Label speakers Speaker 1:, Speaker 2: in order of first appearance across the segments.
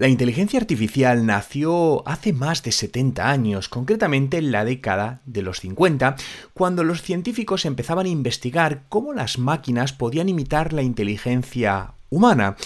Speaker 1: La inteligencia artificial nació hace más de 70 años, concretamente en la década de los 50, cuando los científicos empezaban a investigar cómo las máquinas podían imitar la inteligencia humana.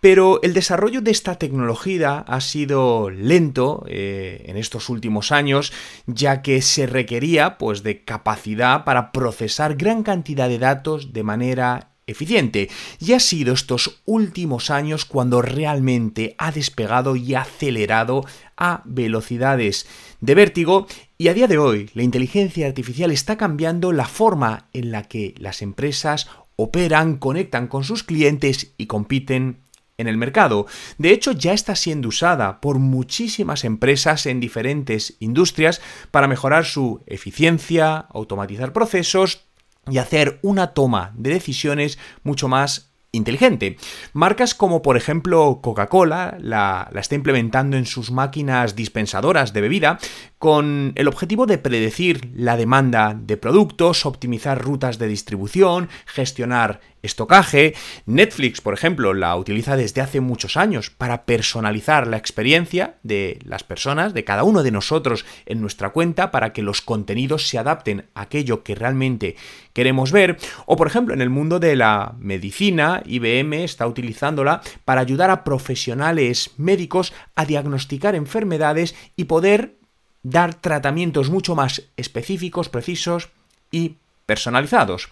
Speaker 1: Pero el desarrollo de esta tecnología ha sido lento eh, en estos últimos años, ya que se requería pues, de capacidad para procesar gran cantidad de datos de manera eficiente. Y ha sido estos últimos años cuando realmente ha despegado y acelerado a velocidades de vértigo y a día de hoy la inteligencia artificial está cambiando la forma en la que las empresas operan, conectan con sus clientes y compiten en el mercado. De hecho, ya está siendo usada por muchísimas empresas en diferentes industrias para mejorar su eficiencia, automatizar procesos, y hacer una toma de decisiones mucho más inteligente. Marcas como por ejemplo Coca-Cola la, la, está implementando en sus máquinas dispensadoras de bebida con el objetivo de predecir la demanda de productos, optimizar rutas de distribución, gestionar estocaje. Netflix, por ejemplo, la utiliza desde hace muchos años para personalizar la experiencia de las personas, de cada uno de nosotros en nuestra cuenta, para que los contenidos se adapten a aquello que realmente queremos ver. O, por ejemplo, en el mundo de la medicina, IBM está utilizándola para ayudar a profesionales médicos a diagnosticar enfermedades y poder dar tratamientos mucho más específicos, precisos y personalizados.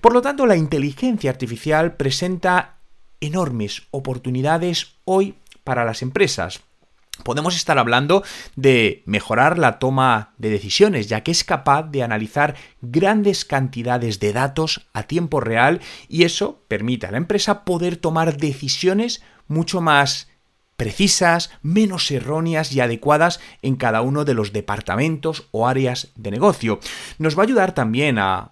Speaker 1: Por lo tanto, la inteligencia artificial presenta enormes oportunidades hoy para las empresas. Podemos estar hablando de mejorar la toma de decisiones, ya que es capaz de analizar grandes cantidades de datos a tiempo real y eso permite a la empresa poder tomar decisiones mucho más precisas, menos erróneas y adecuadas en cada uno de los departamentos o áreas de negocio. Nos va a ayudar también a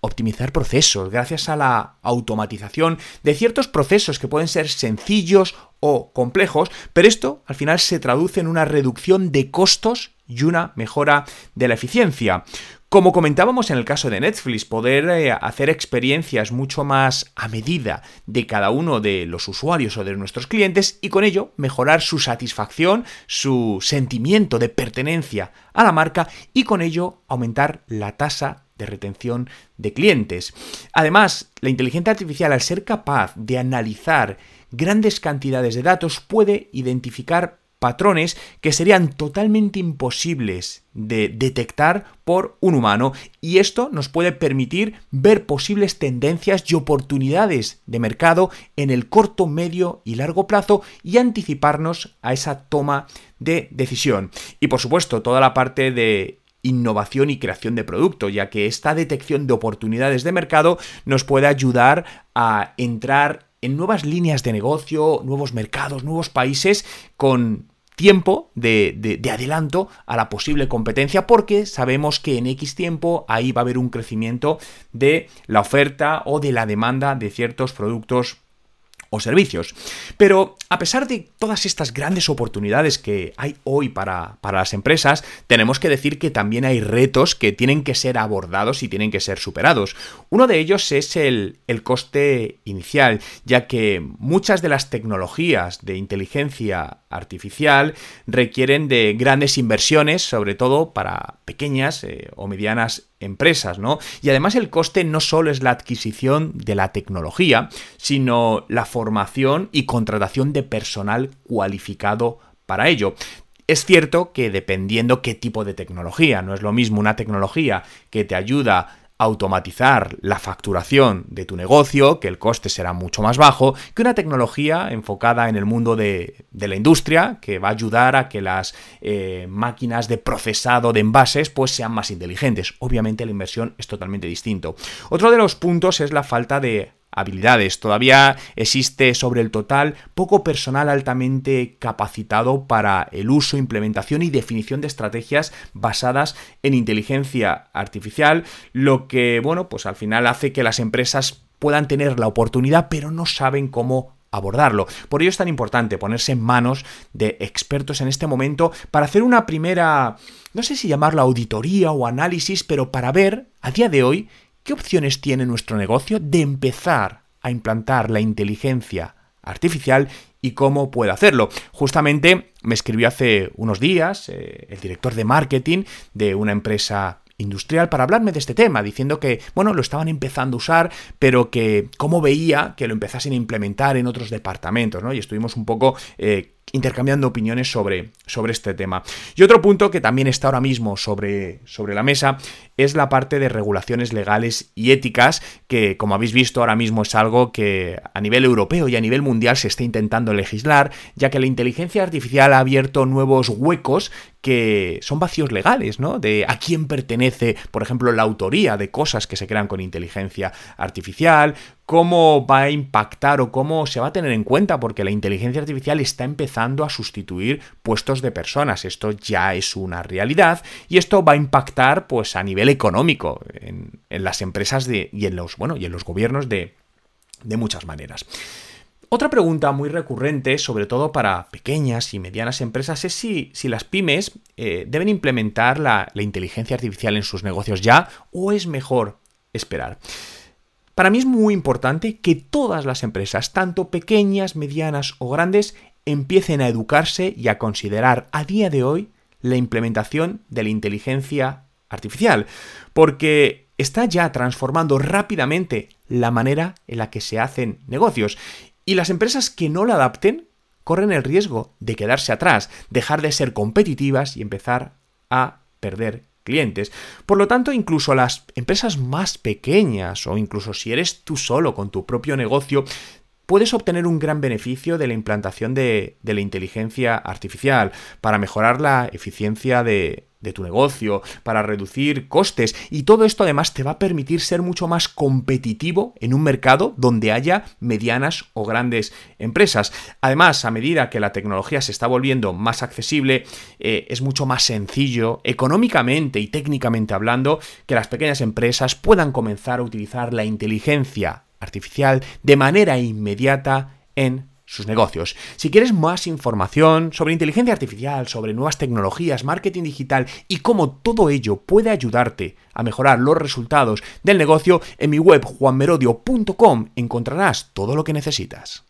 Speaker 1: optimizar procesos gracias a la automatización de ciertos procesos que pueden ser sencillos o complejos, pero esto al final se traduce en una reducción de costos y una mejora de la eficiencia. Como comentábamos en el caso de Netflix, poder eh, hacer experiencias mucho más a medida de cada uno de los usuarios o de nuestros clientes y con ello mejorar su satisfacción, su sentimiento de pertenencia a la marca y con ello aumentar la tasa de retención de clientes. Además, la inteligencia artificial al ser capaz de analizar grandes cantidades de datos puede identificar patrones que serían totalmente imposibles de detectar por un humano y esto nos puede permitir ver posibles tendencias y oportunidades de mercado en el corto, medio y largo plazo y anticiparnos a esa toma de decisión. Y por supuesto, toda la parte de innovación y creación de producto, ya que esta detección de oportunidades de mercado nos puede ayudar a entrar en nuevas líneas de negocio, nuevos mercados, nuevos países con tiempo de, adelanto a la posible competencia porque sabemos que en X tiempo ahí va a haber un crecimiento de la oferta o de la demanda de ciertos productos servicios. Pero a pesar de todas estas grandes oportunidades que hay hoy para, para, las empresas, tenemos que decir que también hay retos que tienen que ser abordados y tienen que ser superados. Uno de ellos es el, el coste inicial, ya que muchas de las tecnologías de inteligencia artificial requieren de grandes inversiones, sobre todo para pequeñas eh, o medianas empresas, ¿no? Y además el coste no solo es la adquisición de la tecnología, sino la formación y contratación de personal cualificado para ello. Es cierto que dependiendo qué tipo de tecnología, no es lo mismo una tecnología que te ayuda automatizar la facturación de tu negocio, que el coste será mucho más bajo, que una tecnología enfocada en el mundo de, la industria, que va a ayudar a que las eh, máquinas de procesado de envases pues sean más inteligentes. Obviamente la inversión es totalmente distinto. Otro de los puntos es la falta de habilidades. Todavía existe sobre el total poco personal altamente capacitado para el uso, implementación y definición de estrategias basadas en inteligencia artificial, lo que, bueno, pues al final hace que las empresas puedan tener la oportunidad, pero no saben cómo abordarlo. Por ello es tan importante ponerse en manos de expertos en este momento para hacer una primera, no sé si llamarla auditoría o análisis, pero para ver a día de hoy ¿Qué opciones tiene nuestro negocio de empezar a implantar la inteligencia artificial y cómo puede hacerlo. Justamente me escribió hace unos días eh, el director de marketing de una empresa industrial para hablarme de este tema, diciendo que, bueno, lo estaban empezando a usar, pero que cómo veía que lo empezasen a implementar en otros departamentos, ¿no? Y estuvimos un poco eh, intercambiando opiniones sobre, sobre este tema. Y otro punto que también está ahora mismo sobre, sobre la mesa es la parte de regulaciones legales y éticas, que como habéis visto ahora mismo es algo que a nivel europeo y a nivel mundial se está intentando legislar, ya que la inteligencia artificial ha abierto nuevos huecos que son vacíos legales, ¿no? De a quién pertenece, por ejemplo, la autoría de cosas que se crean con inteligencia artificial, cómo va a impactar o cómo se va a tener en cuenta, porque la inteligencia artificial está empezando a sustituir puestos de personas. Esto ya es una realidad y esto va a impactar, pues, a nivel económico en, las empresas de, y, en los, bueno, y en los gobiernos de, de muchas maneras. Otra pregunta muy recurrente, sobre todo para pequeñas y medianas empresas, es si, las pymes eh, deben implementar la, inteligencia artificial en sus negocios ya o es mejor esperar. Para mí es muy importante que todas las empresas, tanto pequeñas, medianas o grandes, empiecen a educarse y a considerar a día de hoy la implementación de la inteligencia artificial, porque está ya transformando rápidamente la manera en la que se hacen negocios. Y las empresas que no la adapten corren el riesgo de quedarse atrás, dejar de ser competitivas y empezar a perder clientes. Por lo tanto, incluso las empresas más pequeñas o incluso si eres tú solo con tu propio negocio, puedes obtener un gran beneficio de la implantación de, la inteligencia artificial para mejorar la eficiencia de, de tu negocio, para reducir costes y todo esto además te va a permitir ser mucho más competitivo en un mercado donde haya medianas o grandes empresas. Además, a medida que la tecnología se está volviendo más accesible, eh, es mucho más sencillo económicamente y técnicamente hablando que las pequeñas empresas puedan comenzar a utilizar la inteligencia artificial de manera inmediata en sus negocios. Si quieres más información sobre inteligencia artificial, sobre nuevas tecnologías, marketing digital y cómo todo ello puede ayudarte a mejorar los resultados del negocio, en mi web juanmerodio.com encontrarás todo lo que necesitas.